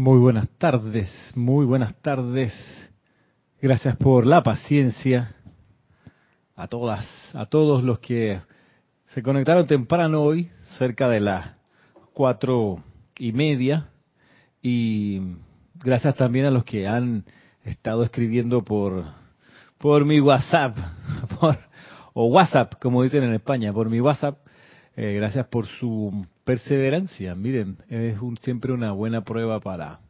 Muy buenas tardes, muy buenas tardes. Gracias por la paciencia a todas, a todos los que se conectaron temprano hoy, cerca de las cuatro y media, y gracias también a los que han estado escribiendo por por mi WhatsApp, por, o WhatsApp, como dicen en España, por mi WhatsApp. Eh, gracias por su perseverancia. Miren, es un, siempre una buena prueba para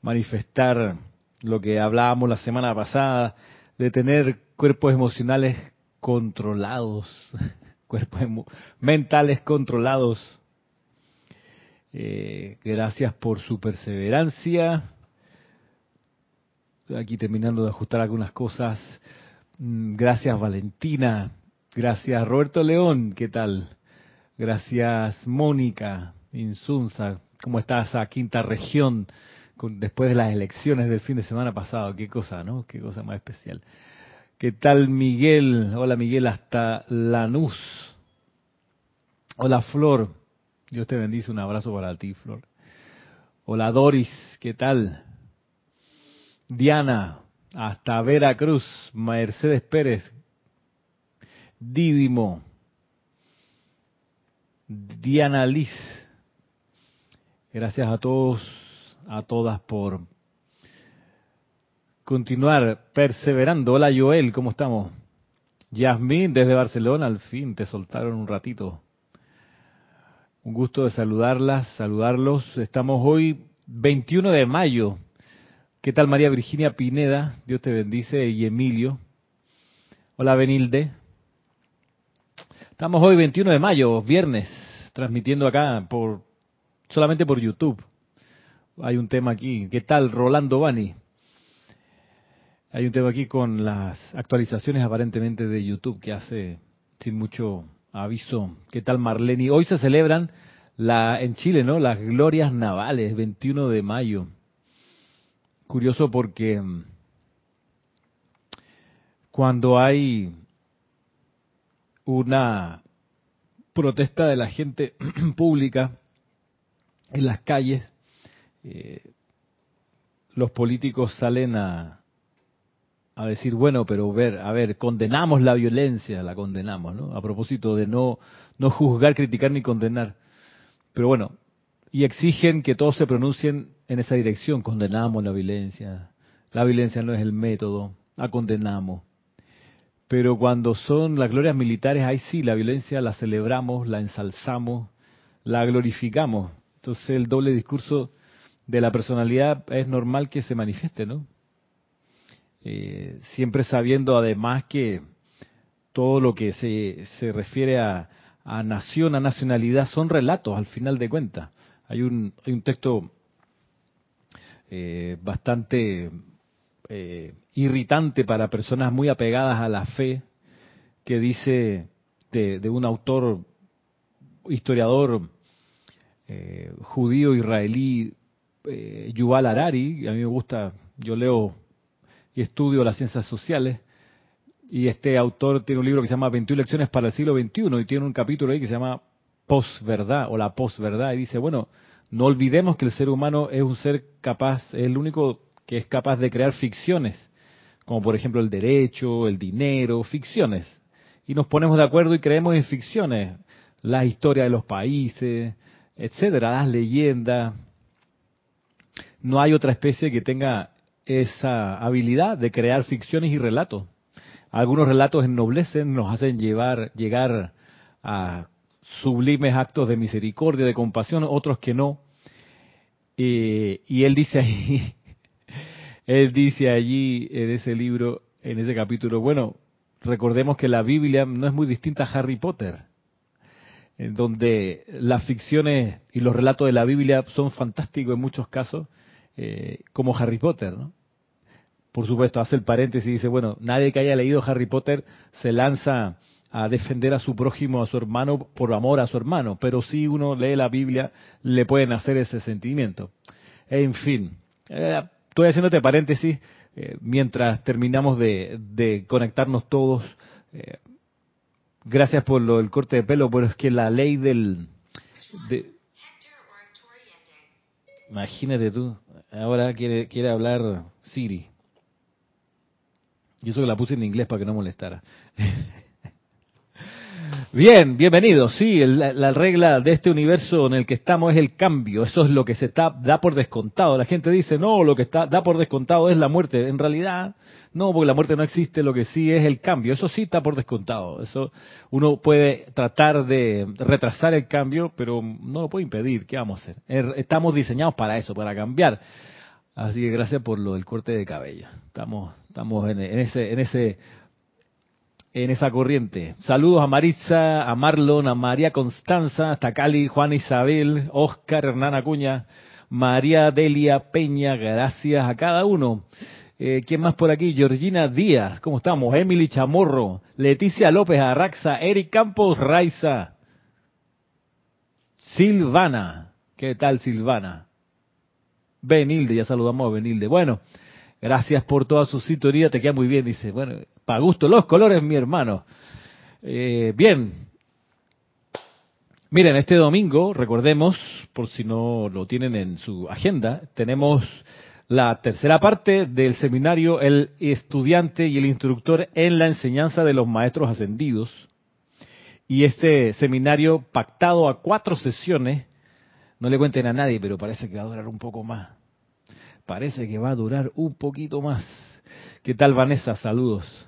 manifestar lo que hablábamos la semana pasada, de tener cuerpos emocionales controlados, cuerpos mentales controlados. Eh, gracias por su perseverancia. Estoy aquí terminando de ajustar algunas cosas. Mm, gracias Valentina. Gracias Roberto León. ¿Qué tal? Gracias Mónica Insunza. ¿Cómo está esa quinta región después de las elecciones del fin de semana pasado? Qué cosa, ¿no? Qué cosa más especial. ¿Qué tal Miguel? Hola Miguel hasta Lanús. Hola Flor. Dios te bendice. Un abrazo para ti, Flor. Hola Doris. ¿Qué tal? Diana hasta Veracruz. Mercedes Pérez. Dídimo. Diana Liz. Gracias a todos, a todas por continuar perseverando. Hola Joel, ¿cómo estamos? Yasmín desde Barcelona, al fin te soltaron un ratito. Un gusto de saludarlas, saludarlos. Estamos hoy 21 de mayo. ¿Qué tal María Virginia Pineda? Dios te bendice y Emilio. Hola Benilde. Estamos hoy 21 de mayo, viernes, transmitiendo acá por solamente por YouTube. Hay un tema aquí. ¿Qué tal Rolando Bani? Hay un tema aquí con las actualizaciones aparentemente de YouTube que hace sin mucho aviso. ¿Qué tal Marleni? Hoy se celebran la en Chile, ¿no? Las glorias navales, 21 de mayo. Curioso porque mm, cuando hay una protesta de la gente pública en las calles, eh, los políticos salen a, a decir, bueno, pero ver, a ver, condenamos la violencia, la condenamos, ¿no? A propósito de no, no juzgar, criticar ni condenar. Pero bueno, y exigen que todos se pronuncien en esa dirección, condenamos la violencia, la violencia no es el método, la condenamos. Pero cuando son las glorias militares, ahí sí, la violencia la celebramos, la ensalzamos, la glorificamos. Entonces el doble discurso de la personalidad es normal que se manifieste, ¿no? Eh, siempre sabiendo además que todo lo que se, se refiere a, a, nación, a nacionalidad, son relatos al final de cuentas. Hay un, hay un texto eh, bastante eh, irritante para personas muy apegadas a la fe, que dice de, un autor, historiador eh, judío israelí, eh, Yuval Harari, a mí me gusta, yo leo y estudio las ciencias sociales, y este autor tiene un libro que se llama 21 lecciones para el siglo XXI, y tiene un capítulo ahí que se llama Posverdad, o la posverdad, y dice, bueno, no olvidemos que el ser humano es un ser capaz, es el único que es capaz de crear ficciones, como por ejemplo el derecho, el dinero, ficciones. Y nos ponemos de acuerdo y creemos en ficciones, la historia de los países, etcétera, las leyendas. No hay otra especie que tenga esa habilidad de crear ficciones y relatos. Algunos relatos ennoblecen, nos hacen llevar, llegar a sublimes actos de misericordia, de compasión, otros que no. y él dice ahí, él dice allí en ese libro, en ese capítulo, bueno, recordemos que la Biblia no es muy distinta a Harry Potter, en donde las ficciones y los relatos de la Biblia son fantásticos en muchos casos, eh, como Harry Potter, ¿no? Por supuesto, hace el paréntesis y dice, bueno, nadie que haya leído Harry Potter se lanza a defender a su prójimo, a su hermano, por amor a su hermano, pero si uno lee la Biblia, le pueden hacer ese sentimiento. En fin, eh, Estoy haciéndote paréntesis eh, mientras terminamos de, conectarnos todos. Eh, gracias por lo del corte de pelo, pero es que la ley del... Imagínate tú, ahora quiere, quiere hablar Siri. Y eso que la puse en inglés para que no molestara. Bien, bienvenidos. Sí, la, regla de este universo en el que estamos es el cambio. Eso es lo que se está, da por descontado. La gente dice, no, lo que está, da por descontado es la muerte. En realidad, no, porque la muerte no existe. Lo que sí es el cambio. Eso sí está por descontado. Eso uno puede tratar de retrasar el cambio, pero no lo puede impedir. ¿Qué vamos a hacer? Er, estamos diseñados para eso, para cambiar. Así que gracias por lo del corte de cabello. Estamos, estamos en, ese, en ese en esa corriente. Saludos a Maritza, a Marlon, a María Constanza, hasta Cali, Juan Isabel, Oscar, Hernán Acuña, María Delia Peña, gracias a cada uno. Eh, ¿Quién más por aquí? Georgina Díaz, ¿cómo estamos? Emily Chamorro, Leticia López Arraxa, Eric Campos Raiza, Silvana, ¿qué tal Silvana? Benilde, ya saludamos a Benilde. Bueno, gracias por toda su sintonía, te queda muy bien, dice. Bueno, para gusto los colores, mi hermano. Eh, bien. Miren, este domingo, recordemos, por si no lo tienen en su agenda, tenemos la tercera parte del seminario El estudiante y el instructor en la enseñanza de los maestros ascendidos. Y este seminario pactado a cuatro sesiones, no le cuenten a nadie, pero parece que va a durar un poco más. Parece que va a durar un poquito más. ¿Qué tal, Vanessa? Saludos.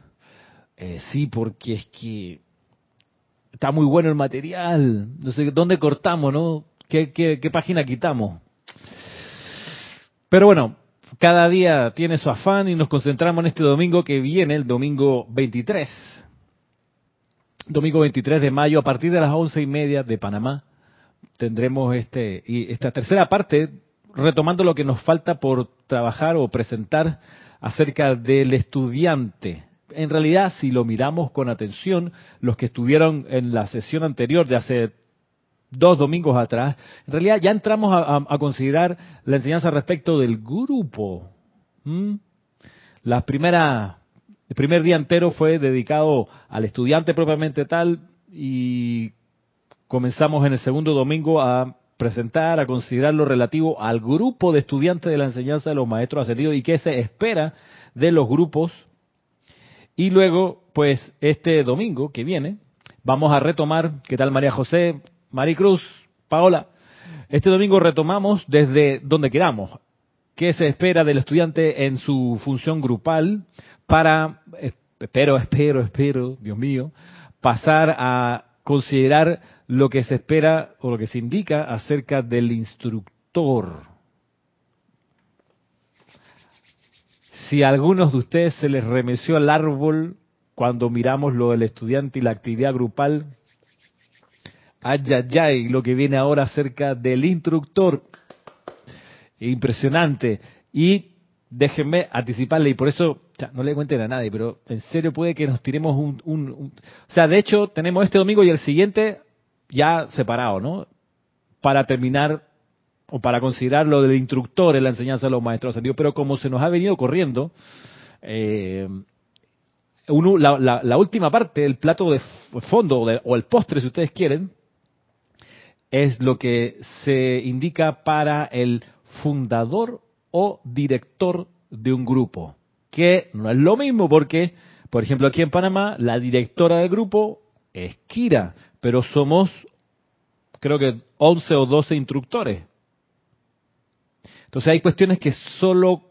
Eh, sí, porque es que está muy bueno el material. No sé dónde cortamos, ¿no? ¿Qué, qué, página quitamos? Pero bueno, cada día tiene su afán y nos concentramos en este domingo que viene, el domingo 23. Domingo 23 de mayo, a partir de las once y media de Panamá, tendremos este y esta tercera parte, retomando lo que nos falta por trabajar o presentar acerca del estudiante en realidad, si lo miramos con atención, los que estuvieron en la sesión anterior de hace dos domingos atrás, en realidad ya entramos a, considerar la enseñanza respecto del grupo. La primera, el primer día entero fue dedicado al estudiante propiamente tal y comenzamos en el segundo domingo a presentar, a considerar lo relativo al grupo de estudiantes de la enseñanza de los maestros ascendidos y qué se espera de los grupos y luego, pues este domingo que viene, vamos a retomar, ¿qué tal María José, Maricruz, Paola? Este domingo retomamos desde donde queramos. ¿Qué se espera del estudiante en su función grupal para, espero, espero, espero, Dios mío, pasar a considerar lo que se espera o lo que se indica acerca del instructor? Si a algunos de ustedes se les remeció el árbol cuando miramos lo del estudiante y la actividad grupal, ay, ay, ay, lo que viene ahora acerca del instructor, impresionante. Y déjenme anticiparle, y por eso no le cuenten a nadie, pero en serio puede que nos tiremos un, un, O sea, de hecho, tenemos este domingo y el siguiente ya separado, ¿no? Para terminar o para considerar lo del instructor en la enseñanza de los maestros ascendidos, pero como se nos ha venido corriendo, eh, la, última parte, el plato de fondo o el postre, si ustedes quieren, es lo que se indica para el fundador o director de un grupo, que no es lo mismo porque, por ejemplo, aquí en Panamá, la directora del grupo es Kira, pero somos, creo que 11 o 12 instructores. Entonces hay cuestiones que solo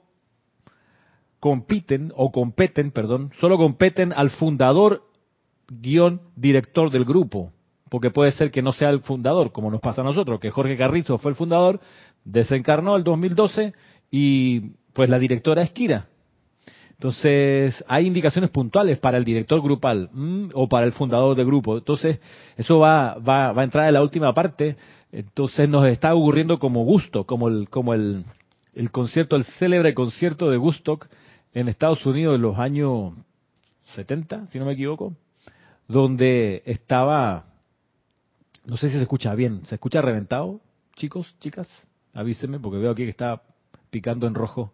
compiten o competen, perdón, solo competen al fundador guion director del grupo, porque puede ser que no sea el fundador, como nos pasa a nosotros, que Jorge Carrizo fue el fundador, desencarnó el 2012 y pues la directora es Kira. Entonces, hay indicaciones puntuales para el director grupal o para el fundador del grupo. Entonces, eso va, va, va a entrar en la última parte entonces nos está ocurriendo como gusto, como el, como el, el concierto, el célebre concierto de Gustock en Estados Unidos en los años 70, si no me equivoco, donde estaba, no sé si se escucha bien, ¿se escucha reventado, chicos, chicas? Avísenme porque veo aquí que está picando en rojo.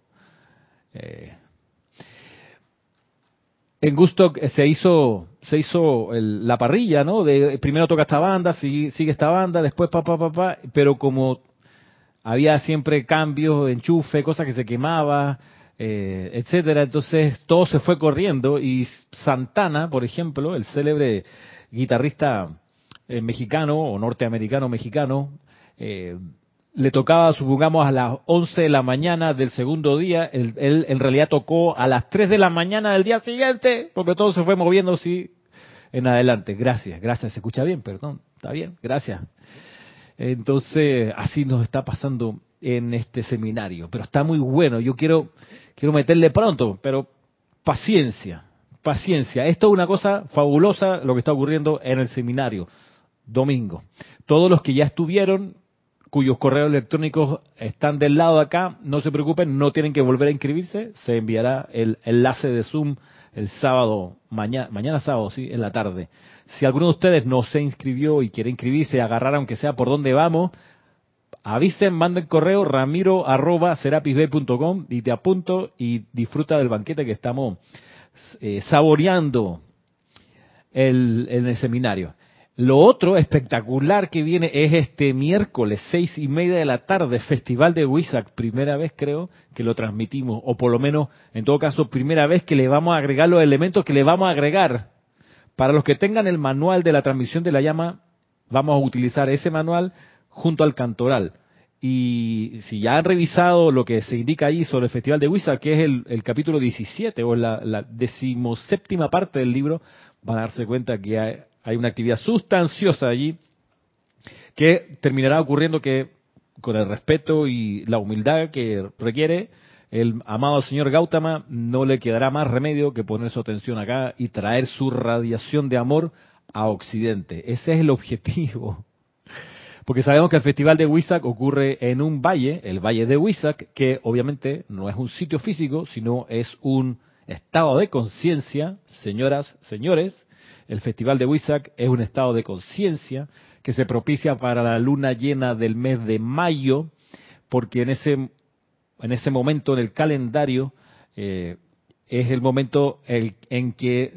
Eh, en Gusto se hizo se hizo la parrilla, ¿no? De primero toca esta banda, sigue, sigue esta banda, después pa pa pa pa, pero como había siempre cambios, enchufe, cosas que se quemaba, eh, etcétera. Entonces todo se fue corriendo y Santana, por ejemplo, el célebre guitarrista eh, mexicano o norteamericano mexicano, eh, le tocaba, supongamos, a las 11 de la mañana del segundo día, él, en realidad tocó a las 3 de la mañana del día siguiente, porque todo se fue moviendo así en adelante. Gracias, gracias, se escucha bien, perdón, está bien, gracias. Entonces, así nos está pasando en este seminario, pero está muy bueno, yo quiero, quiero meterle pronto, pero paciencia, paciencia. Esto es una cosa fabulosa lo que está ocurriendo en el seminario, domingo. Todos los que ya estuvieron, cuyos correos electrónicos están del lado de acá, no se preocupen, no tienen que volver a inscribirse, se enviará el enlace de Zoom el sábado, mañana, mañana sábado, sí, en la tarde. Si alguno de ustedes no se inscribió y quiere inscribirse, agarrar aunque sea por dónde vamos, avisen, manden correo ramiro arroba y te apunto y disfruta del banquete que estamos eh, saboreando el, en el seminario. Lo otro espectacular que viene es este miércoles, seis y media de la tarde, Festival de Wisak, primera vez creo que lo transmitimos, o por lo menos, en todo caso, primera vez que le vamos a agregar los elementos que le vamos a agregar. Para los que tengan el manual de la transmisión de la llama, vamos a utilizar ese manual junto al cantoral. Y si ya han revisado lo que se indica ahí sobre el Festival de Wisak, que es el, capítulo 17 o la, la decimoséptima parte del libro, van a darse cuenta que hay, hay una actividad sustanciosa allí que terminará ocurriendo que con el respeto y la humildad que requiere el amado señor Gautama no le quedará más remedio que poner su atención acá y traer su radiación de amor a Occidente. Ese es el objetivo. Porque sabemos que el festival de Huizac ocurre en un valle, el valle de Huizac, que obviamente no es un sitio físico, sino es un estado de conciencia, señoras, señores, el Festival de Huizac es un estado de conciencia que se propicia para la luna llena del mes de mayo, porque en ese, en ese momento en el calendario eh, es el momento en que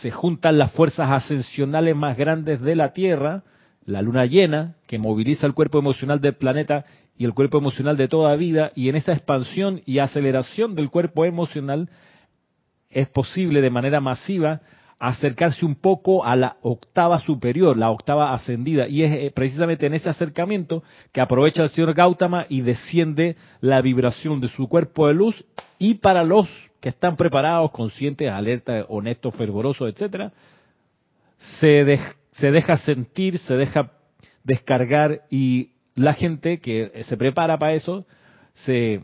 se juntan las fuerzas ascensionales más grandes de la Tierra, la luna llena, que moviliza el cuerpo emocional del planeta y el cuerpo emocional de toda vida, y en esa expansión y aceleración del cuerpo emocional es posible de manera masiva acercarse un poco a la octava superior, la octava ascendida. Y es eh, precisamente en ese acercamiento que aprovecha el señor Gautama y desciende la vibración de su cuerpo de luz. Y para los que están preparados, conscientes, alerta, honestos, fervorosos, etcétera, se, se deja sentir, se deja descargar y la gente que se prepara para eso se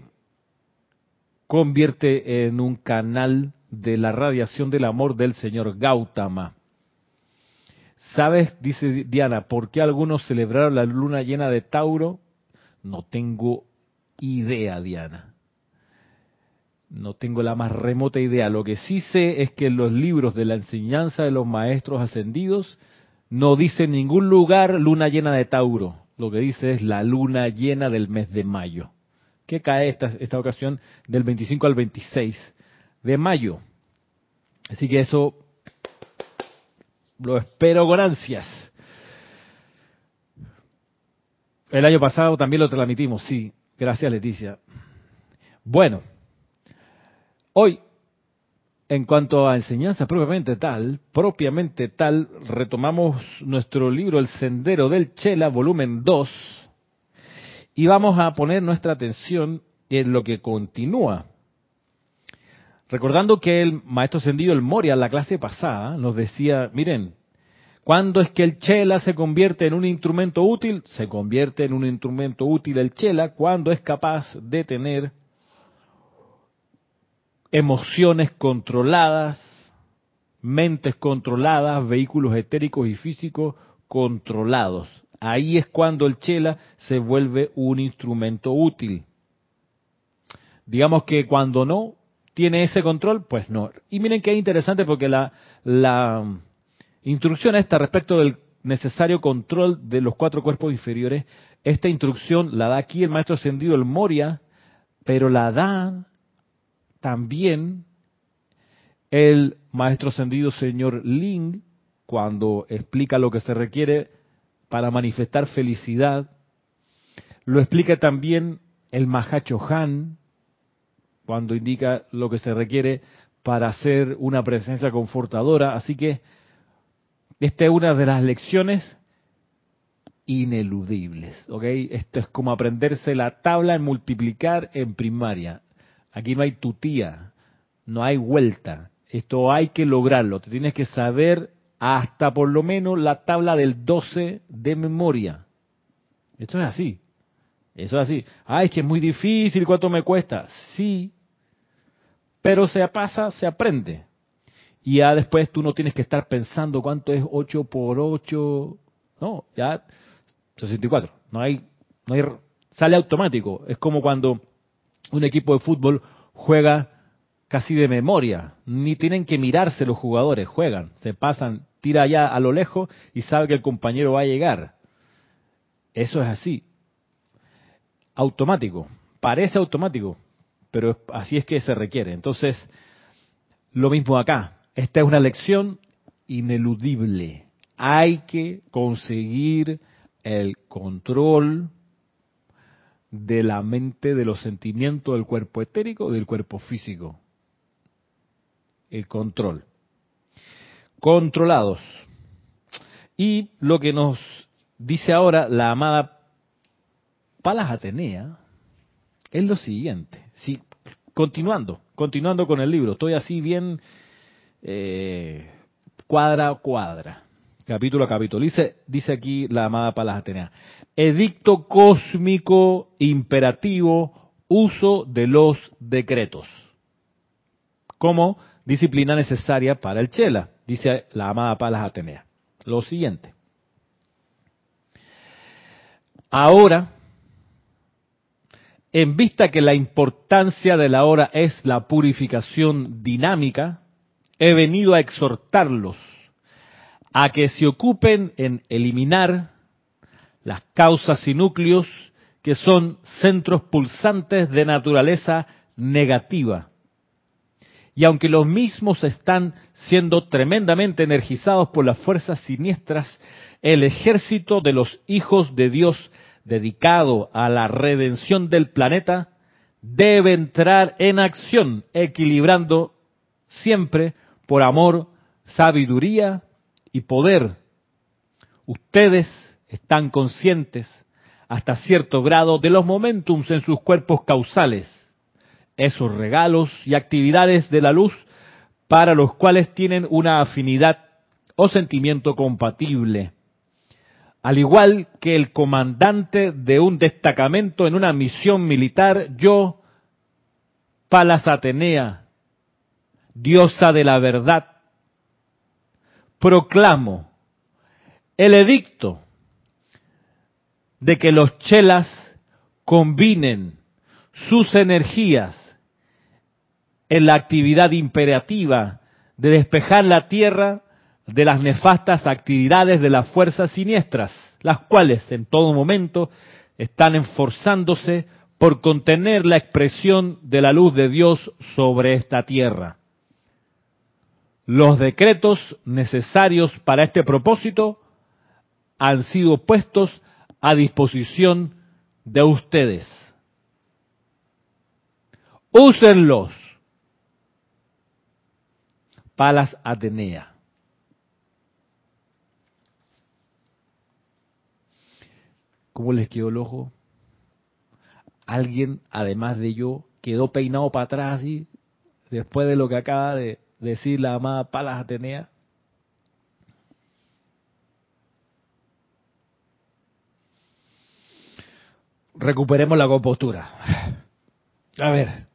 convierte en un canal de la radiación del amor del señor Gautama. ¿Sabes, dice Diana, por qué algunos celebraron la luna llena de Tauro? No tengo idea, Diana. No tengo la más remota idea. Lo que sí sé es que en los libros de la enseñanza de los maestros ascendidos no dice en ningún lugar luna llena de Tauro. Lo que dice es la luna llena del mes de mayo, que cae esta, esta ocasión del 25 al 26 de mayo. Así que eso lo espero con ansias. El año pasado también lo transmitimos, sí. Gracias, Leticia. Bueno, hoy, en cuanto a enseñanza propiamente tal, propiamente tal, retomamos nuestro libro El Sendero del Chela, volumen 2, y vamos a poner nuestra atención en lo que continúa Recordando que el maestro ascendido, el Moria, la clase pasada, nos decía, miren, ¿cuándo es que el chela se convierte en un instrumento útil? Se convierte en un instrumento útil el chela cuando es capaz de tener emociones controladas, mentes controladas, vehículos etéricos y físicos controlados. Ahí es cuando el chela se vuelve un instrumento útil. Digamos que cuando no, tiene ese control? Pues no. Y miren que es interesante porque la, la instrucción esta respecto del necesario control de los cuatro cuerpos inferiores, esta instrucción la da aquí el maestro ascendido, el Moria, pero la da también el maestro ascendido señor Ling cuando explica lo que se requiere para manifestar felicidad Lo explica también el Mahacho Han, cuando indica lo que se requiere para hacer una presencia confortadora. Así que esta es una de las lecciones ineludibles, ¿ok? Esto es como aprenderse la tabla en multiplicar en primaria. Aquí no hay tutía, no hay vuelta. Esto hay que lograrlo. Te tienes que saber hasta por lo menos la tabla del 12 de memoria. Esto es así. Eso es así. Ay, es que es muy difícil, ¿cuánto me cuesta? Sí, pero se pasa, se aprende. Y ya después tú no tienes que estar pensando cuánto es 8 por 8. No, ya 64. No hay, no hay, sale automático. Es como cuando un equipo de fútbol juega casi de memoria. Ni tienen que mirarse los jugadores, juegan, se pasan, tira allá a lo lejos y sabe que el compañero va a llegar. Eso es así. Automático. Parece automático, pero así es que se requiere. Entonces, lo mismo acá. Esta es una lección ineludible. Hay que conseguir el control de la mente, de los sentimientos del cuerpo etérico, del cuerpo físico. El control. Controlados. Y lo que nos dice ahora la amada Palas Atenea es lo siguiente. Sí, continuando, continuando con el libro. Estoy así bien eh, cuadra a cuadra capítulo a capítulo. Dice, dice aquí la amada Palas Atenea, edicto cósmico imperativo, uso de los decretos, como disciplina necesaria para el Chela, dice la amada Palas Atenea. Lo siguiente. Ahora, en vista que la importancia de la hora es la purificación dinámica, he venido a exhortarlos a que se ocupen en eliminar las causas y núcleos que son centros pulsantes de naturaleza negativa. Y aunque los mismos están siendo tremendamente energizados por las fuerzas siniestras, el ejército de los hijos de Dios dedicado a la redención del planeta debe entrar en acción, equilibrando siempre por amor, sabiduría y poder, ustedes están conscientes hasta cierto grado de los momentums en sus cuerpos causales, esos regalos y actividades de la luz para los cuales tienen una afinidad o sentimiento compatible. Al igual que el comandante de un destacamento en una misión militar, yo, Palas Atenea, diosa de la verdad, proclamo el edicto de que los chelas combinen sus energías en la actividad imperativa de despejar la tierra de las nefastas actividades de las fuerzas siniestras, las cuales en todo momento están esforzándose por contener la expresión de la luz de Dios sobre esta tierra. Los decretos necesarios para este propósito han sido puestos a disposición de ustedes. Úsenlos. Palas Atenea. ¿Cómo les quedó el ojo? Alguien, además de yo, quedó peinado para atrás así, después de lo que acaba de, decir la amada Palas Atenea? Recuperemos la compostura. A ver,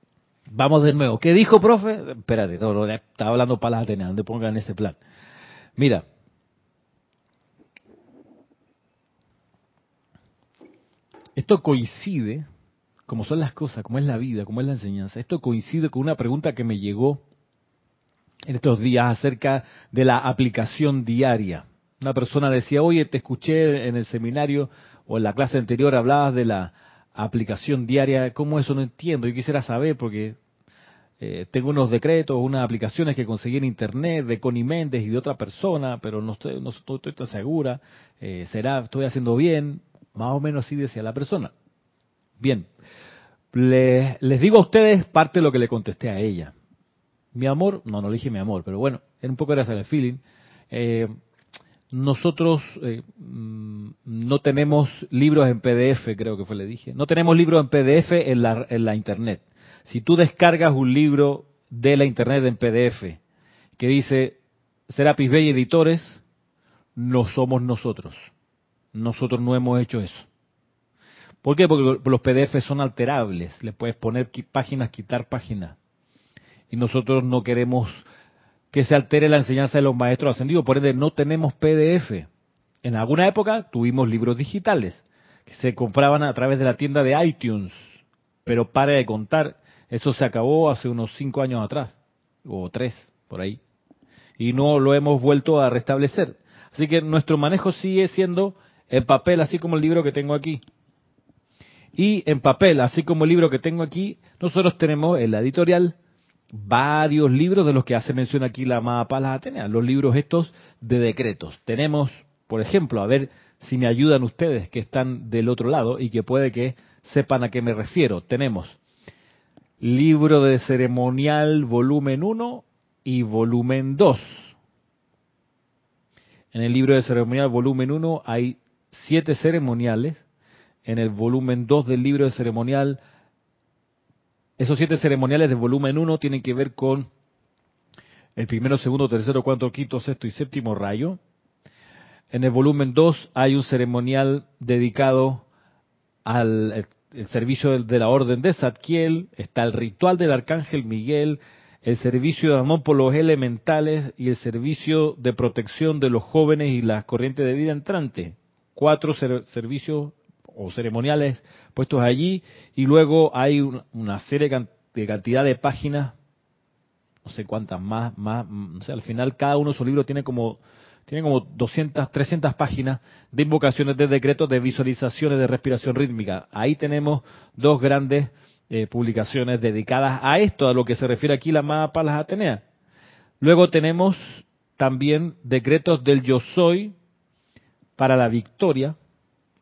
vamos de nuevo. ¿Qué dijo, profe? Espérate, no, estaba hablando Palas Atenea, donde pongan ese plan. Mira, esto coincide, como son las cosas, como es la vida, como es la enseñanza, esto coincide con una pregunta que me llegó en estos días acerca de la aplicación diaria. Una persona decía, oye, te escuché en el seminario o en la clase anterior hablabas de la aplicación diaria, ¿cómo eso no entiendo? Yo quisiera saber porque eh, tengo unos decretos, unas aplicaciones que conseguí en internet de Connie Méndez y de otra persona, pero no estoy, no estoy, tan segura. Eh, ¿Será, estoy haciendo bien? Más o menos así decía la persona. Bien, les, digo a ustedes parte de lo que le contesté a ella. Mi amor, no, no le dije mi amor, pero bueno, era un poco era el feeling. Eh, nosotros eh, mm, no tenemos libros en PDF, creo que fue le dije. No tenemos libros en PDF en la, en la internet. Si tú descargas un libro de la internet en PDF que dice Serapis Bay Editores, no somos nosotros. Nosotros no hemos hecho eso. ¿Por qué? Porque los PDF son alterables. Le puedes poner páginas, quitar páginas. Y nosotros no queremos que se altere la enseñanza de los maestros ascendidos. Por ende, no tenemos PDF. En alguna época tuvimos libros digitales que se compraban a través de la tienda de iTunes. Pero para de contar, eso se acabó hace unos cinco años atrás, o tres, por ahí. Y no lo hemos vuelto a restablecer. Así que nuestro manejo sigue siendo en papel, así como el libro que tengo aquí. Y en papel, así como el libro que tengo aquí, nosotros tenemos en la editorial varios libros de los que hace mención aquí la amada Palas Atenea, los libros estos de decretos. Tenemos, por ejemplo, a ver si me ayudan ustedes que están del otro lado y que puede que sepan a qué me refiero. Tenemos libro de ceremonial volumen 1 y volumen 2. En el libro de ceremonial volumen 1 hay siete ceremoniales. En el volumen 2 del libro de ceremonial esos siete ceremoniales de volumen 1 tienen que ver con el primero, segundo, tercero, cuarto, quinto, sexto y séptimo rayo. En el volumen 2 hay un ceremonial dedicado al servicio de la orden de Zadkiel, está el ritual del arcángel Miguel, el servicio de amor por los elementales y el servicio de protección de los jóvenes y las corrientes de vida entrante. Cuatro servicios o ceremoniales puestos allí y luego hay una serie de cantidad de páginas, no sé cuántas más, más, no sé, al final cada uno de sus libros tiene como tiene como 200, 300 páginas de invocaciones de decretos, de visualizaciones de respiración rítmica. Ahí tenemos dos grandes eh, publicaciones dedicadas a esto, a lo que se refiere aquí la amada Palas Atenea. Luego tenemos también decretos del yo soy para la victoria,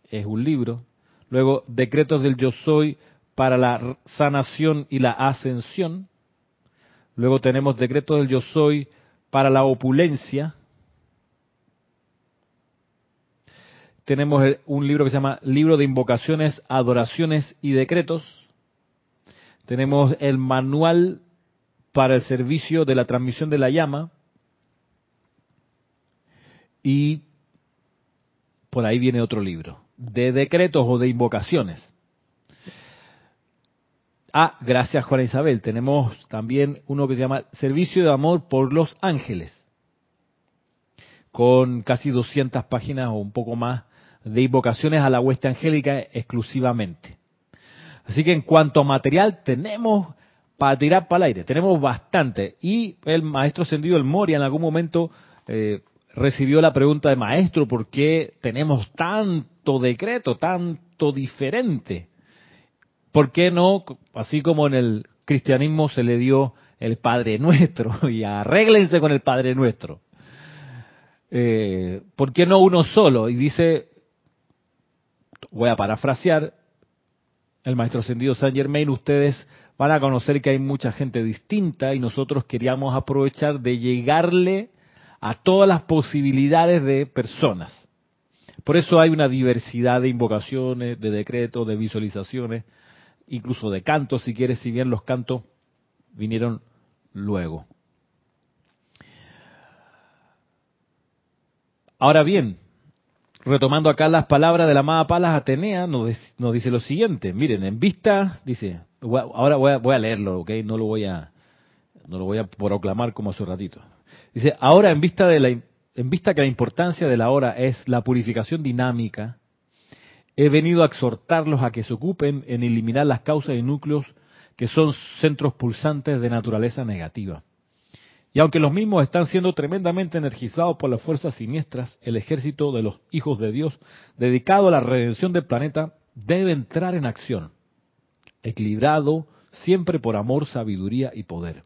es un libro. Luego, decretos del yo soy para la sanación y la ascensión. Luego tenemos decretos del yo soy para la opulencia. Tenemos un libro que se llama Libro de Invocaciones, Adoraciones y Decretos. Tenemos el manual para el servicio de la transmisión de la llama. Y por ahí viene otro libro de decretos o de invocaciones. Ah, gracias Juana Isabel. Tenemos también uno que se llama Servicio de Amor por los Ángeles, con casi 200 páginas o un poco más de invocaciones a la hueste angélica exclusivamente. Así que en cuanto a material tenemos para tirar para el aire, tenemos bastante. Y el maestro Sendido El Moria en algún momento eh, recibió la pregunta de maestro, ¿por qué tenemos tanto decreto, tanto diferente? ¿Por qué no, así como en el cristianismo se le dio el Padre Nuestro, y arréglense con el Padre Nuestro? Eh, ¿Por qué no uno solo? Y dice, voy a parafrasear, el maestro ascendido Saint Germain, ustedes van a conocer que hay mucha gente distinta y nosotros queríamos aprovechar de llegarle a todas las posibilidades de personas. Por eso hay una diversidad de invocaciones, de decretos, de visualizaciones, incluso de cantos, si quieres, si bien los cantos vinieron luego. Ahora bien, retomando acá las palabras de la amada Palas Atenea, nos, dice lo siguiente, miren, en vista, dice, ahora voy a, voy a leerlo, ¿ok? No lo voy a, no lo voy a proclamar como hace un ratito. Dice, ahora en vista, de la, en vista que la importancia de la hora es la purificación dinámica, he venido a exhortarlos a que se ocupen en eliminar las causas y núcleos que son centros pulsantes de naturaleza negativa. Y aunque los mismos están siendo tremendamente energizados por las fuerzas siniestras, el ejército de los hijos de Dios, dedicado a la redención del planeta, debe entrar en acción, equilibrado siempre por amor, sabiduría y poder.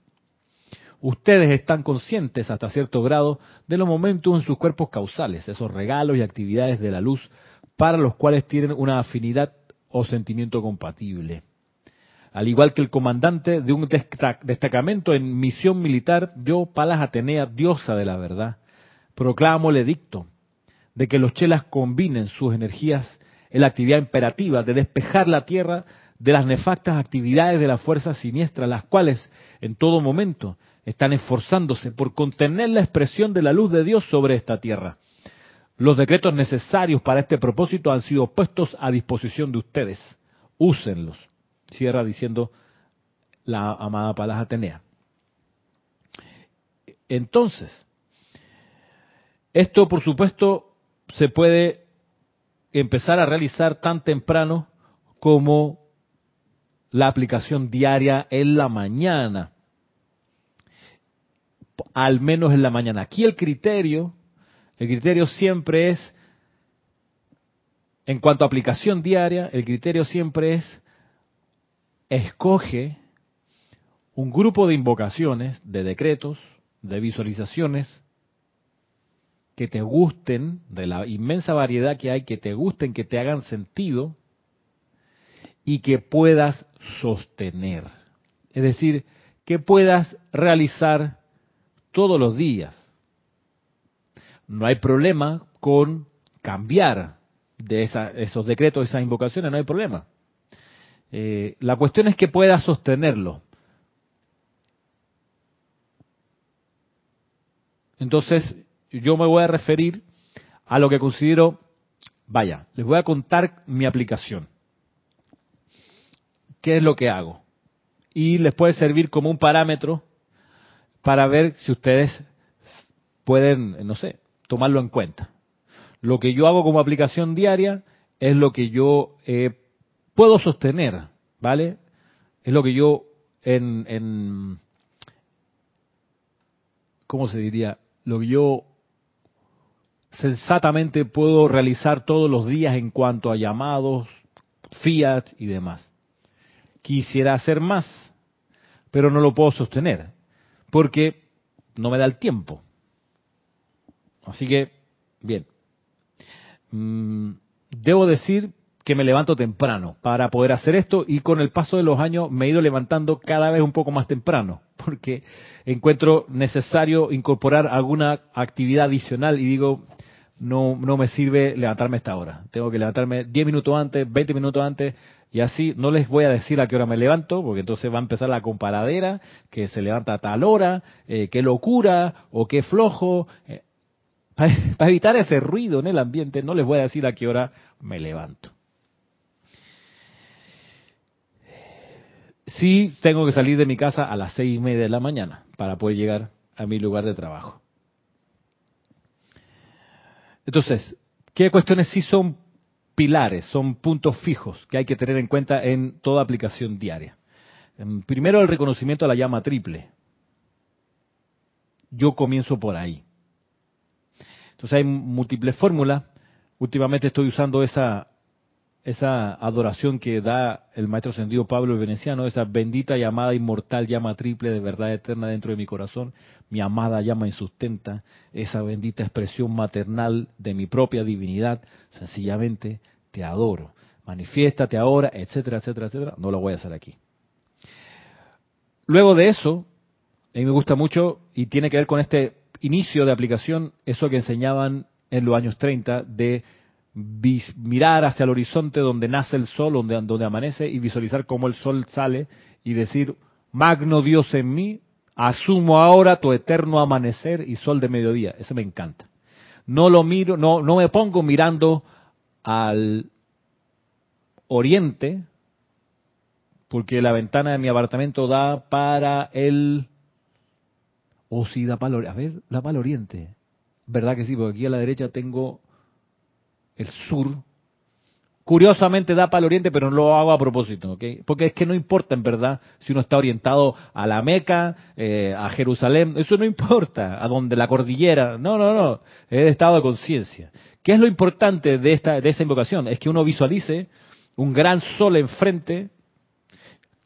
Ustedes están conscientes hasta cierto grado de los momentos en sus cuerpos causales, esos regalos y actividades de la luz para los cuales tienen una afinidad o sentimiento compatible. Al igual que el comandante de un destacamento en misión militar, yo, Palas Atenea, diosa de la verdad, proclamo el edicto de que los chelas combinen sus energías en la actividad imperativa de despejar la tierra de las nefastas actividades de las fuerzas siniestras, las cuales en todo momento están esforzándose por contener la expresión de la luz de Dios sobre esta tierra. Los decretos necesarios para este propósito han sido puestos a disposición de ustedes. Úsenlos. Cierra diciendo la amada Palas Atenea. Entonces, esto por supuesto se puede empezar a realizar tan temprano como la aplicación diaria en la mañana. Al menos en la mañana. Aquí el criterio, el criterio siempre es, en cuanto a aplicación diaria, el criterio siempre es, escoge un grupo de invocaciones, de decretos, de visualizaciones, que te gusten, de la inmensa variedad que hay, que te gusten, que te hagan sentido, y que puedas sostener. Es decir, que puedas realizar todos los días. No hay problema con cambiar de esos decretos, esas invocaciones, no hay problema. Eh, la cuestión es que puedas sostenerlo. Entonces, yo me voy a referir a lo que considero, vaya, les voy a contar mi aplicación qué es lo que hago. Y les puede servir como un parámetro para ver si ustedes pueden, no sé, tomarlo en cuenta. Lo que yo hago como aplicación diaria es lo que yo eh, puedo sostener, ¿vale? Es lo que yo en, en, ¿cómo se diría? Lo que yo sensatamente puedo realizar todos los días en cuanto a llamados, fiat y demás quisiera hacer más, pero no lo puedo sostener, porque no me da el tiempo. Así que, bien. Mm, debo decir que me levanto temprano para poder hacer esto y con el paso de los años me he ido levantando cada vez un poco más temprano porque encuentro necesario incorporar alguna actividad adicional y digo, no, no me sirve levantarme esta hora. Tengo que levantarme 10 minutos antes, 20 minutos antes, y así no les voy a decir a qué hora me levanto, porque entonces va a empezar la comparadera, que se levanta a tal hora, eh, qué locura o qué flojo. Eh, para, evitar ese ruido en el ambiente, no les voy a decir a qué hora me levanto. Sí tengo que salir de mi casa a las seis y media de la mañana para poder llegar a mi lugar de trabajo. Entonces, ¿qué cuestiones sí son pilares, son puntos fijos que hay que tener en cuenta en toda aplicación diaria. Em, primero, el reconocimiento a la llama triple. Yo comienzo por ahí. Entonces hay múltiples fórmulas. Últimamente estoy usando esa esa adoración que da el maestro ascendido Pablo el Veneciano, esa bendita llamada inmortal, llama triple de verdad eterna dentro de mi corazón, mi amada llama insustenta, esa bendita expresión maternal de mi propia divinidad, sencillamente te adoro, manifiéstate ahora, etcétera, etcétera, etcétera, no lo voy a hacer aquí. Luego de eso, a mí me gusta mucho y tiene que ver con este inicio de aplicación, eso que enseñaban en los años 30 de mirar hacia el horizonte donde nace el sol, donde, donde amanece, y visualizar cómo el sol sale y decir, Magno Dios en mí, asumo ahora tu eterno amanecer y sol de mediodía. Eso me encanta. No lo miro, no, no me pongo mirando al oriente, porque la ventana de mi apartamento da para el... O oh, sí, da para el... A ver, da para el oriente. ¿Verdad que sí? Porque aquí a la derecha tengo el sur, curiosamente da para el oriente, pero no lo hago a propósito, ¿ok? Porque es que no importa en verdad si uno está orientado a la Meca, eh, a Jerusalén, eso no importa, a donde la cordillera, no, no, no, es de estado de conciencia. ¿Qué es lo importante de esta de esa invocación? Es que uno visualice un gran sol enfrente,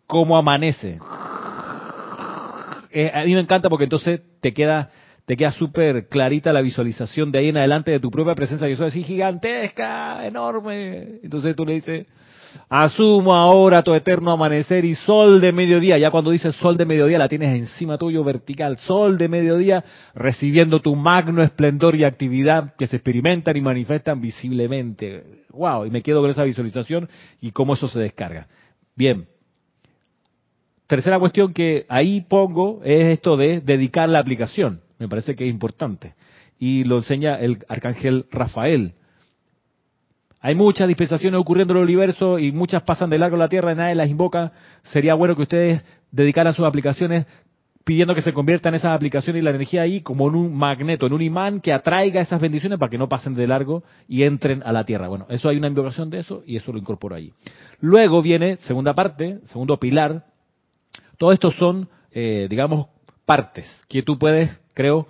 como amanece. Eh, a mí me encanta porque entonces te queda te queda súper clarita la visualización de ahí en adelante de tu propia presencia. Yo soy así gigantesca, enorme. Entonces tú le dices, Asumo ahora tu eterno amanecer y sol de mediodía. Ya cuando dices sol de mediodía la tienes encima tuyo vertical. Sol de mediodía recibiendo tu magno esplendor y actividad que se experimentan y manifiestan visiblemente. Wow, y me quedo con esa visualización y cómo eso se descarga. Bien. Tercera cuestión que ahí pongo es esto de dedicar la aplicación. Me parece que es importante. Y lo enseña el arcángel Rafael hay muchas dispensaciones ocurriendo en el universo y muchas pasan de largo la Tierra y nadie las invoca. Sería bueno que ustedes dedicaran sus aplicaciones pidiendo que se conviertan esas aplicaciones y la energía ahí como en un magneto, en un imán que atraiga esas bendiciones para que no pasen de largo y entren a la Tierra. Bueno, eso hay una invocación de eso y eso lo incorporo ahí. Luego viene, segunda parte, segundo pilar. Todo esto son, eh, digamos, partes que tú puedes, creo,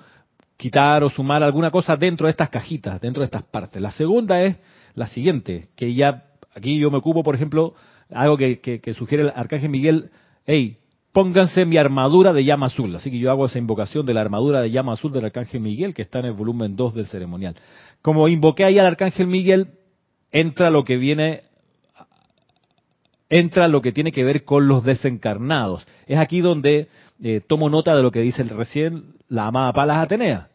quitar o sumar alguna cosa dentro de estas cajitas, dentro de estas partes. La segunda es la siguiente, que ya aquí yo me ocupo, por ejemplo, algo que, sugiere el arcángel Miguel, hey, pónganse mi armadura de llama azul. Así que yo hago esa invocación de la armadura de llama azul del arcángel Miguel, que está en el volumen 2 del ceremonial. Como invoqué ahí al arcángel Miguel, entra lo que viene entra lo que tiene que ver con los desencarnados. Es aquí donde eh, tomo nota de lo que dice recién la amada Palas Atenea.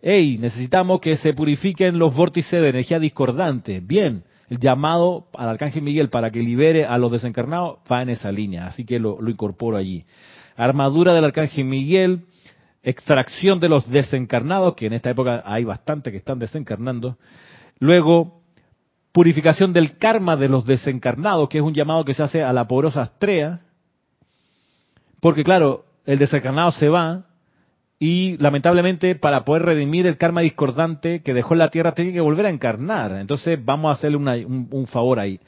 Hey, necesitamos que se purifiquen los vórtices de energía discordante. Bien, el llamado al Arcángel Miguel para que libere a los desencarnados va en esa línea, así que lo, incorporo allí. Armadura del Arcángel Miguel, extracción de los desencarnados, que en esta época hay bastante que están desencarnando. Luego, purificación del karma de los desencarnados, que es un llamado que se hace a la porosa astrea, porque claro, el desencarnado se va, y lamentablemente para poder redimir el karma discordante que dejó en la tierra tiene que volver a encarnar. Entonces vamos a hacerle un, favor ahí.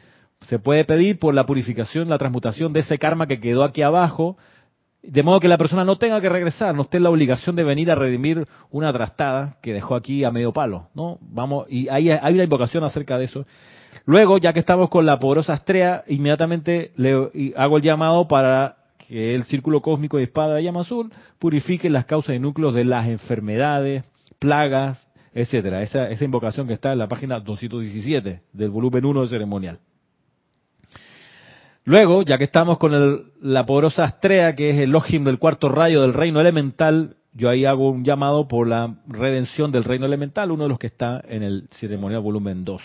Se puede pedir por la purificación, la transmutación de ese karma que quedó aquí abajo, de modo que la persona no tenga que regresar, no esté en la obligación de venir a redimir una trastada que dejó aquí a medio palo, ¿no? Vamos, y hay, hay una invocación acerca de eso. Luego, ya que estamos con la poderosa estrella, inmediatamente le hago el llamado para que el círculo cósmico de espada de llama azul purifique las causas y núcleos de las enfermedades, plagas, etcétera. Esa, esa invocación que está en la página 217 del volumen 1 de ceremonial. Luego, ya que estamos con la poderosa Astrea, que es el Logim del cuarto rayo del reino elemental, yo ahí hago un llamado por la redención del reino elemental, uno de los que está en el ceremonial volumen 2.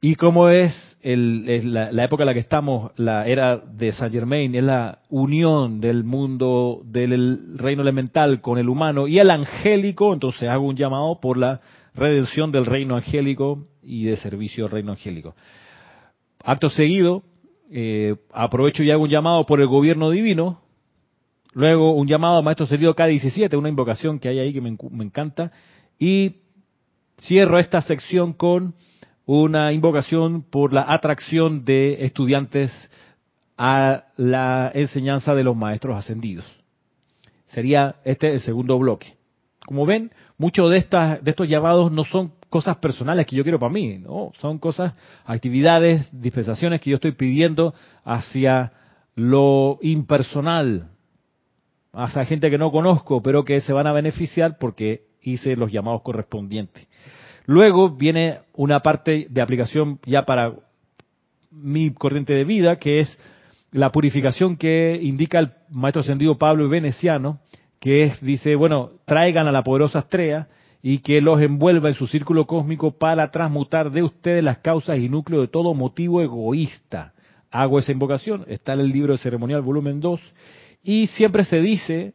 Y como es, la, época en la que estamos, la era de Saint Germain, es la unión del mundo del reino elemental con el humano y el angélico, entonces hago un llamado por la redención del reino angélico y de servicio al reino angélico. Acto seguido, eh, aprovecho y hago un llamado por el gobierno divino, luego un llamado a Maestro Servido K17, una invocación que hay ahí que me, me encanta, y cierro esta sección con una invocación por la atracción de estudiantes a la enseñanza de los maestros ascendidos. Sería este el segundo bloque. Como ven, muchos de, estas, de estos llamados no son cosas personales que yo quiero para mí, no, son cosas, actividades, dispensaciones que yo estoy pidiendo hacia lo impersonal, hacia gente que no conozco, pero que se van a beneficiar porque hice los llamados correspondientes. Luego viene una parte de aplicación ya para mi corriente de vida, que es la purificación que indica el maestro ascendido Pablo Veneciano, que es, dice, bueno, traigan a la poderosa estrella y que los envuelva en su círculo cósmico para transmutar de ustedes las causas y núcleo de todo motivo egoísta. Hago esa invocación, está en el libro de ceremonial volumen 2, y siempre se dice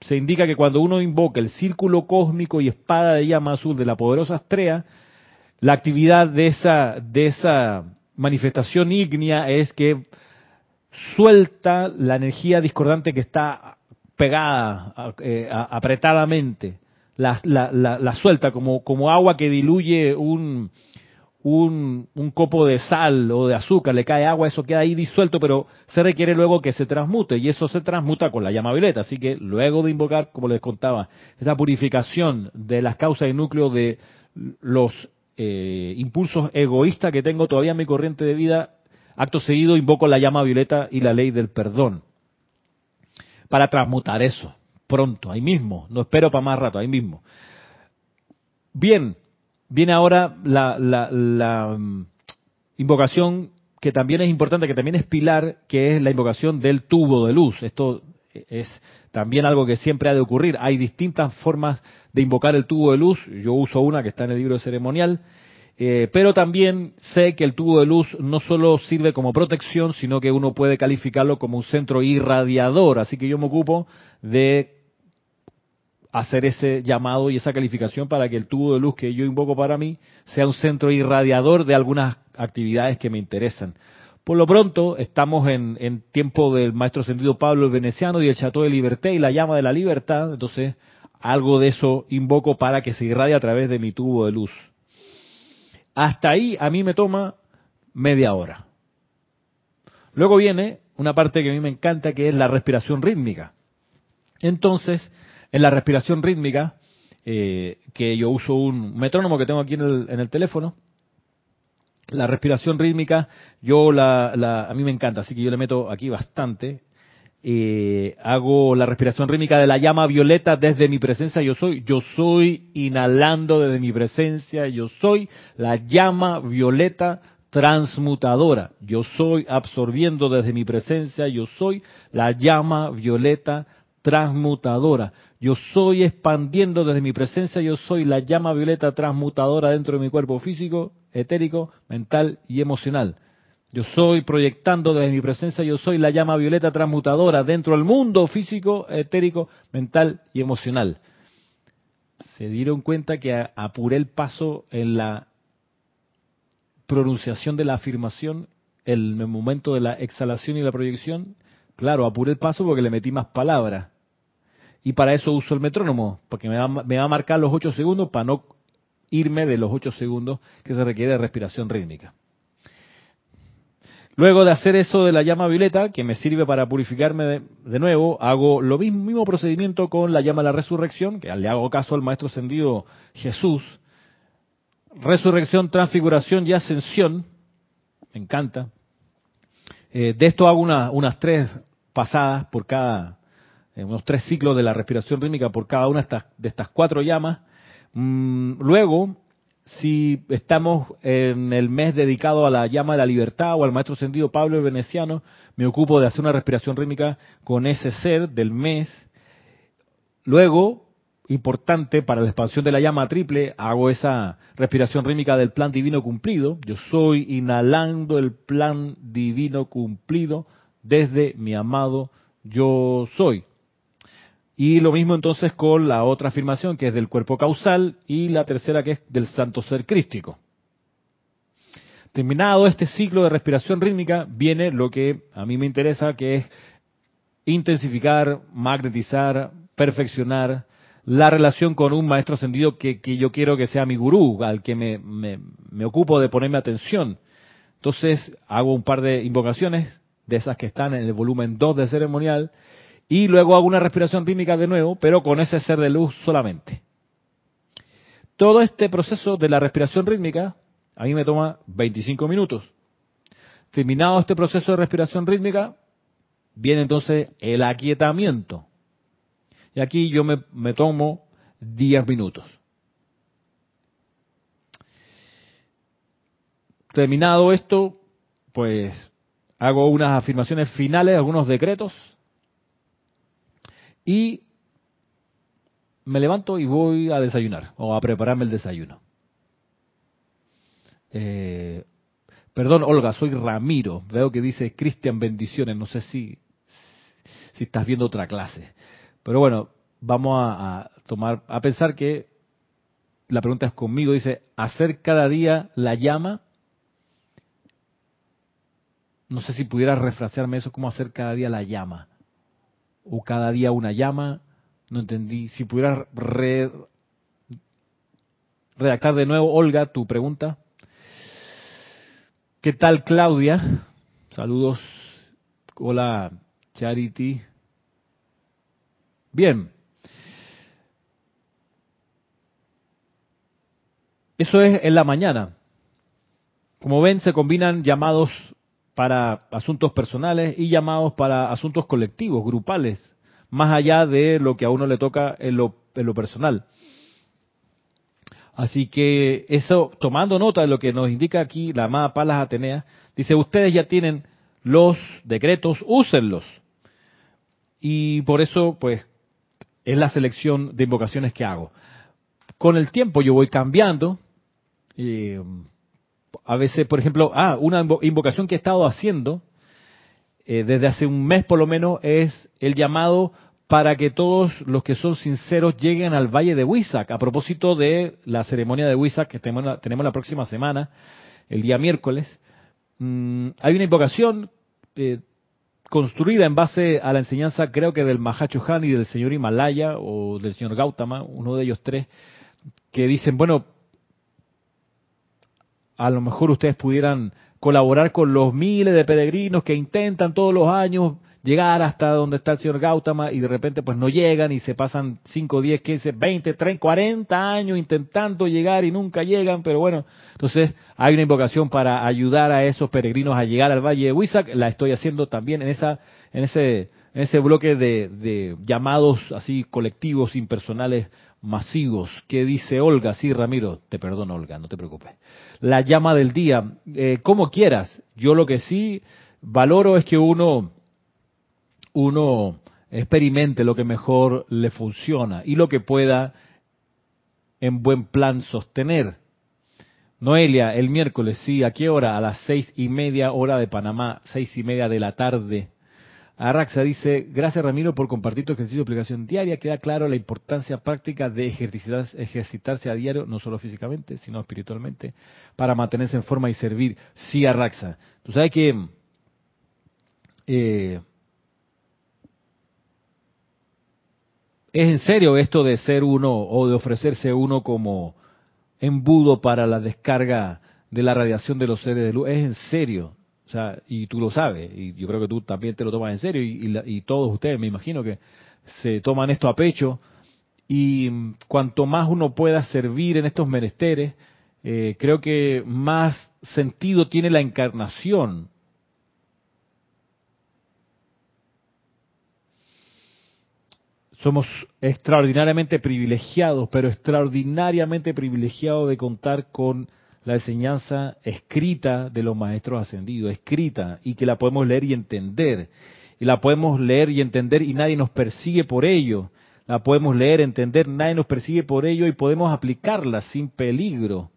se indica que cuando uno invoca el círculo cósmico y espada de llama azul de la poderosa estrella, la actividad de esa, de esa manifestación ígnea es que suelta la energía discordante que está pegada eh, apretadamente, la, la, suelta como, como agua que diluye un, un, copo de sal o de azúcar, le cae agua, eso queda ahí disuelto, pero se requiere luego que se transmute y eso se transmuta con la llama violeta. Así que luego de invocar, como les contaba, esa purificación de las causas y núcleo de los eh, impulsos egoístas que tengo todavía en mi corriente de vida, acto seguido invoco la llama violeta y la ley del perdón para transmutar eso pronto, ahí mismo, no espero para más rato, ahí mismo. Bien, Viene ahora la, mm, invocación que también es importante, que también es pilar, que es la invocación del tubo de luz. Esto es también algo que siempre ha de ocurrir. Hay distintas formas de invocar el tubo de luz. Yo uso una que está en el libro ceremonial. Eh, pero también sé que el tubo de luz no solo sirve como protección, sino que uno puede calificarlo como un centro irradiador. Así que yo me ocupo de hacer ese llamado y esa calificación para que el tubo de luz que yo invoco para mí sea un centro irradiador de algunas actividades que me interesan. Por lo pronto, estamos en, tiempo del maestro sentido Pablo el Veneciano y el Chateau de Liberté y la llama de la libertad, entonces algo de eso invoco para que se irradie a través de mi tubo de luz. Hasta ahí a mí me toma media hora. Luego viene una parte que a mí me encanta que es la respiración rítmica. Entonces, en la respiración rítmica, eh, que yo uso un metrónomo que tengo aquí en el, teléfono, la respiración rítmica, yo la, a mí me encanta, así que yo le meto aquí bastante. Eh, hago la respiración rítmica de la llama violeta desde mi presencia yo soy. Yo soy inhalando desde mi presencia yo soy la llama violeta transmutadora. Yo soy absorbiendo desde mi presencia yo soy la llama violeta transmutadora. Yo soy expandiendo desde mi presencia, yo soy la llama violeta transmutadora dentro de mi cuerpo físico, etérico, mental y emocional. Yo soy proyectando desde mi presencia, yo soy la llama violeta transmutadora dentro del mundo físico, etérico, mental y emocional. Se dieron cuenta que apuré el paso en la pronunciación de la afirmación, en el momento de la exhalación y la proyección. Claro, apuré el paso porque le metí más palabras y para eso uso el metrónomo, porque me va, me va a marcar los 8 segundos para no irme de los 8 segundos que se requiere de respiración rítmica. Luego de hacer eso de la llama violeta, que me sirve para purificarme de, nuevo, hago lo mismo, procedimiento con la llama de la resurrección, que le hago caso al Maestro Ascendido Jesús. Resurrección, transfiguración y ascensión. Me encanta. Eh, de esto hago unas tres pasadas por cada, unos tres ciclos de la respiración rítmica por cada una de estas, cuatro llamas. Mm, luego, si estamos en el mes dedicado a la llama de la libertad o al maestro sentido Pablo el Veneciano, me ocupo de hacer una respiración rítmica con ese ser del mes. Luego, importante para la expansión de la llama triple, hago esa respiración rítmica del plan divino cumplido. Yo soy inhalando el plan divino cumplido desde mi amado yo soy. Y lo mismo entonces con la otra afirmación que es del cuerpo causal y la tercera que es del santo ser crístico. Terminado este ciclo de respiración rítmica, viene lo que a mí me interesa, que es intensificar, magnetizar, perfeccionar la relación con un maestro ascendido que, yo quiero que sea mi gurú, al que me, me ocupo de ponerme atención. Entonces hago un par de invocaciones de esas que están en el volumen 2 del ceremonial y luego hago una respiración rítmica de nuevo, pero con ese ser de luz solamente. Todo este proceso de la respiración rítmica a mí me toma 25 minutos. Terminado este proceso de respiración rítmica, viene entonces el aquietamiento. Y aquí yo me, me tomo 10 minutos. Terminado esto, pues hago unas afirmaciones finales, algunos decretos, y me levanto y voy a desayunar o a prepararme el desayuno. Eh, perdón, Olga, soy Ramiro. Veo que dice Cristian bendiciones. No sé si, si estás viendo otra clase. Pero bueno, vamos a, tomar, a pensar que la pregunta es conmigo. Dice, hacer cada día la llama. No sé si pudiera refrasearme eso, como hacer cada día la llama o cada día una llama. No entendí. Si pudieras redactar de nuevo, Olga, tu pregunta. ¿Qué tal, Claudia? Saludos. Hola, Charity. Bien. Eso es en la mañana. Como ven, se combinan llamados para asuntos personales y llamados para asuntos colectivos, grupales, más allá de lo que a uno le toca en lo, personal. Así que eso, tomando nota de lo que nos indica aquí la amada Palas Atenea, dice, ustedes ya tienen los decretos, úsenlos. Y por eso, pues, es la selección de invocaciones que hago. Con el tiempo yo voy cambiando. Eh, a veces, por ejemplo, ah, una invocación que he estado haciendo eh, desde hace un mes por lo menos es el llamado para que todos los que son sinceros lleguen al Valle de Huizac. A propósito de la ceremonia de Huizac que tenemos, la próxima semana, el día miércoles, mm, hay una invocación eh, construida en base a la enseñanza, creo que del Mahacho Han y del señor Himalaya o del señor Gautama, uno de ellos tres, que dicen, bueno, a lo mejor ustedes pudieran colaborar con los miles de peregrinos que intentan todos los años llegar hasta donde está el señor Gautama y de repente pues no llegan y se pasan 5, 10, 15, 20, 30, 40 años intentando llegar y nunca llegan, pero bueno, entonces hay una invocación para ayudar a esos peregrinos a llegar al Valle de Huizac, la estoy haciendo también en esa en ese en ese bloque de, de llamados así colectivos impersonales masivos. ¿Qué dice Olga? Sí, Ramiro, te perdono, Olga, no te preocupes. La llama del día, eh, como quieras. Yo lo que sí valoro es que uno, uno experimente lo que mejor le funciona y lo que pueda en buen plan sostener. Noelia, el miércoles, sí, ¿a qué hora? A las seis y media hora de Panamá, seis y media de la tarde. Arraxa dice, gracias Ramiro por compartir tu ejercicio de aplicación diaria. Queda claro la importancia práctica de ejercitarse, a diario, no solo físicamente, sino espiritualmente, para mantenerse en forma y servir. Sí, Arraxa. Tú sabes que eh, es en serio esto de ser uno o de ofrecerse uno como embudo para la descarga de la radiación de los seres de luz. Es en serio. Y tú lo sabes, y yo creo que tú también te lo tomas en serio, y, todos ustedes me imagino que se toman esto a pecho, y cuanto más uno pueda servir en estos menesteres, eh, creo que más sentido tiene la encarnación. Somos extraordinariamente privilegiados, pero extraordinariamente privilegiados de contar con la enseñanza escrita de los maestros ascendidos, escrita, y que la podemos leer y entender. Y la podemos leer y entender y nadie nos persigue por ello. La podemos leer, entender, nadie nos persigue por ello y podemos aplicarla sin peligro.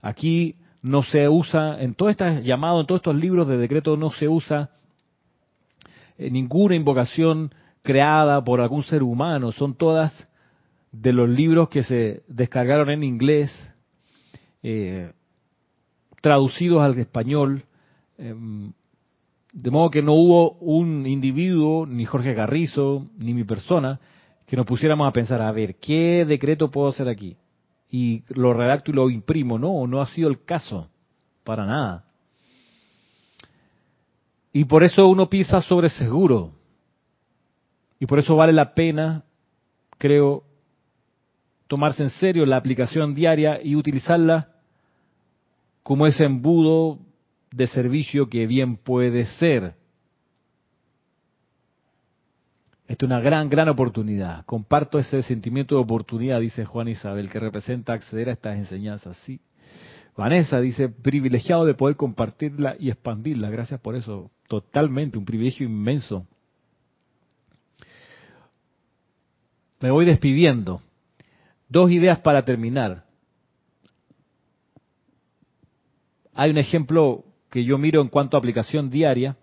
Aquí no se usa, en todo este llamado, en todos estos libros de decreto no se usa eh, ninguna invocación creada por algún ser humano, son todas de los libros que se descargaron en inglés, eh, traducidos al español, em, de modo que no hubo un individuo, ni Jorge Garrizo, ni mi persona, que nos pusiéramos a pensar, a ver, ¿qué decreto puedo hacer aquí? Y lo redacto y lo imprimo. No, no ha sido el caso, para nada. Y por eso uno piensa sobre seguro. Y por eso vale la pena, creo, tomarse en serio la aplicación diaria y utilizarla como ese embudo de servicio que bien puede ser. Esta es una gran, gran oportunidad. Comparto ese sentimiento de oportunidad, dice Juan Isabel, que representa acceder a estas enseñanzas. Sí. Vanessa dice, privilegiado de poder compartirla y expandirla. Gracias por eso. Totalmente, un privilegio inmenso. Me voy despidiendo. Dos ideas para terminar. Hay un ejemplo que yo miro en cuanto a aplicación diaria,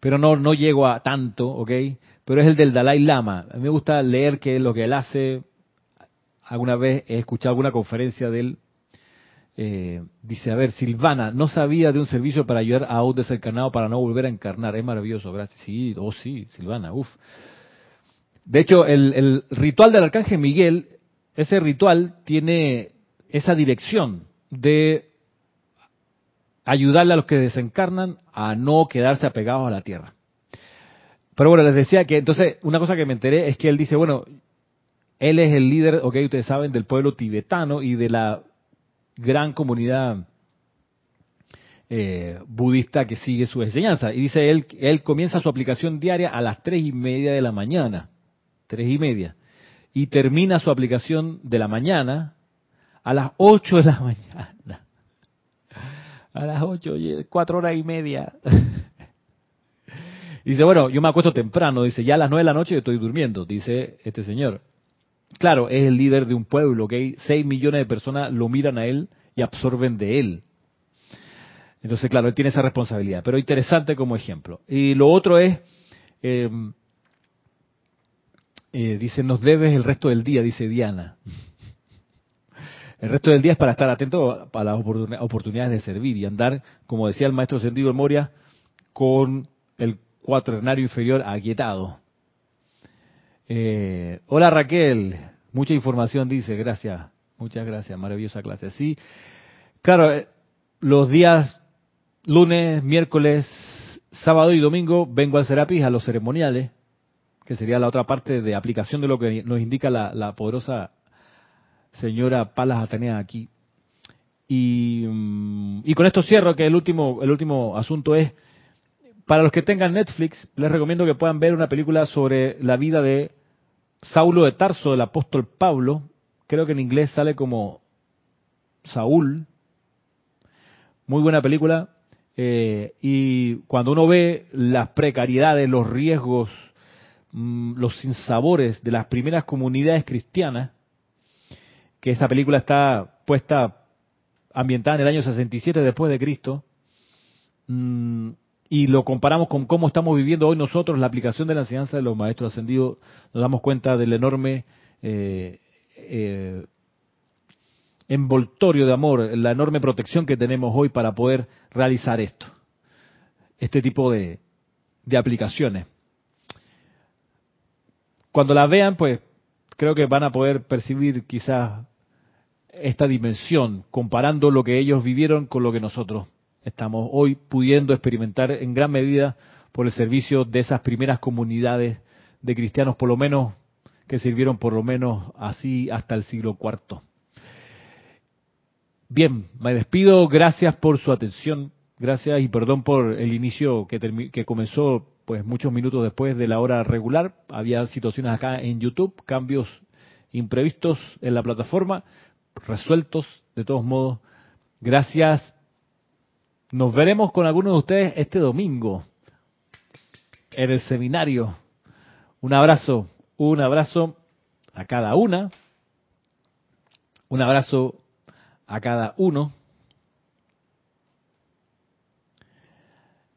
pero no, no llego a tanto, ¿ok? Pero es el del Dalai Lama. Me gusta leer qué es lo que él hace. Alguna vez he escuchado alguna conferencia de él. Eh, dice, a ver, Silvana, no sabía de un servicio para ayudar a un desencarnado para no volver a encarnar. Es maravilloso, gracias. Sí, oh sí, Silvana, uff. De hecho, el ritual del Arcángel Miguel, ese ritual tiene esa dirección de ayudarle a los que desencarnan a no quedarse apegados a la tierra. Pero bueno, les decía que entonces una cosa que me enteré es que él dice, bueno, él es el líder, ok, ustedes saben, del pueblo tibetano y de la gran comunidad eh, budista que sigue su enseñanza. Y dice él, él comienza su aplicación diaria a las tres y media de la mañana, tres y media, y termina su aplicación de la mañana a las 8 de la mañana. A las 8, cuatro horas y media. Dice, bueno, yo me acuesto temprano, dice, ya a las 9 de la noche estoy durmiendo, dice este señor. Claro, es el líder de un pueblo, que 6 millones de personas lo miran a él y absorben de él. Entonces, claro, él tiene esa responsabilidad, pero interesante como ejemplo. Y lo otro es, eh, eh, dice, nos debes el resto del día, dice Diana. El resto del día es para estar atento a las oportunidades de servir y andar, como decía el maestro Sendido Moria, con el cuaternario inferior aquietado. Eh, hola Raquel, mucha información dice, gracias, muchas gracias, maravillosa clase. Sí, claro, eh, los días lunes, miércoles, sábado y domingo vengo al Serapis a los ceremoniales, que sería la otra parte de aplicación de lo que nos indica la, poderosa señora Palas Atenea aquí. Y, mm, y, con esto cierro que el último, el último asunto es, para los que tengan Netflix, les recomiendo que puedan ver una película sobre la vida de Saulo de Tarso, del apóstol Pablo. Creo que en inglés sale como Saúl. Muy buena película. Eh, y cuando uno ve las precariedades, los riesgos, mm, los sinsabores de las primeras comunidades cristianas, que esta película está puesta, ambientada en el año 67 después de Cristo, mm, y lo comparamos con cómo estamos viviendo hoy nosotros la aplicación de la enseñanza de los maestros ascendidos, nos damos cuenta del enorme eh, eh, envoltorio de amor, la enorme protección que tenemos hoy para poder realizar esto, este tipo de, aplicaciones. Cuando la vean, pues creo que van a poder percibir quizás esta dimensión, comparando lo que ellos vivieron con lo que nosotros estamos hoy pudiendo experimentar en gran medida por el servicio de esas primeras comunidades de cristianos, por lo menos que sirvieron por lo menos así hasta el siglo IV. Bien, me despido. Gracias por su atención. Gracias y perdón por el inicio que, que comenzó pues muchos minutos después de la hora regular. Había situaciones acá en YouTube, cambios imprevistos en la plataforma, resueltos de todos modos. Gracias. Nos veremos con algunos de ustedes este domingo en el seminario. Un abrazo, un abrazo a cada una. Un abrazo a cada uno,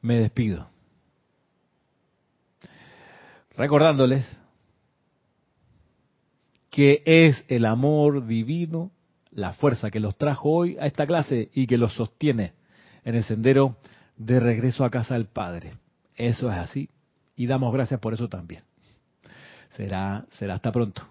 me despido. Recordándoles que es el amor divino la fuerza que los trajo hoy a esta clase y que los sostiene en el sendero de regreso a casa del Padre. Eso es así y damos gracias por eso también. Será, será hasta pronto.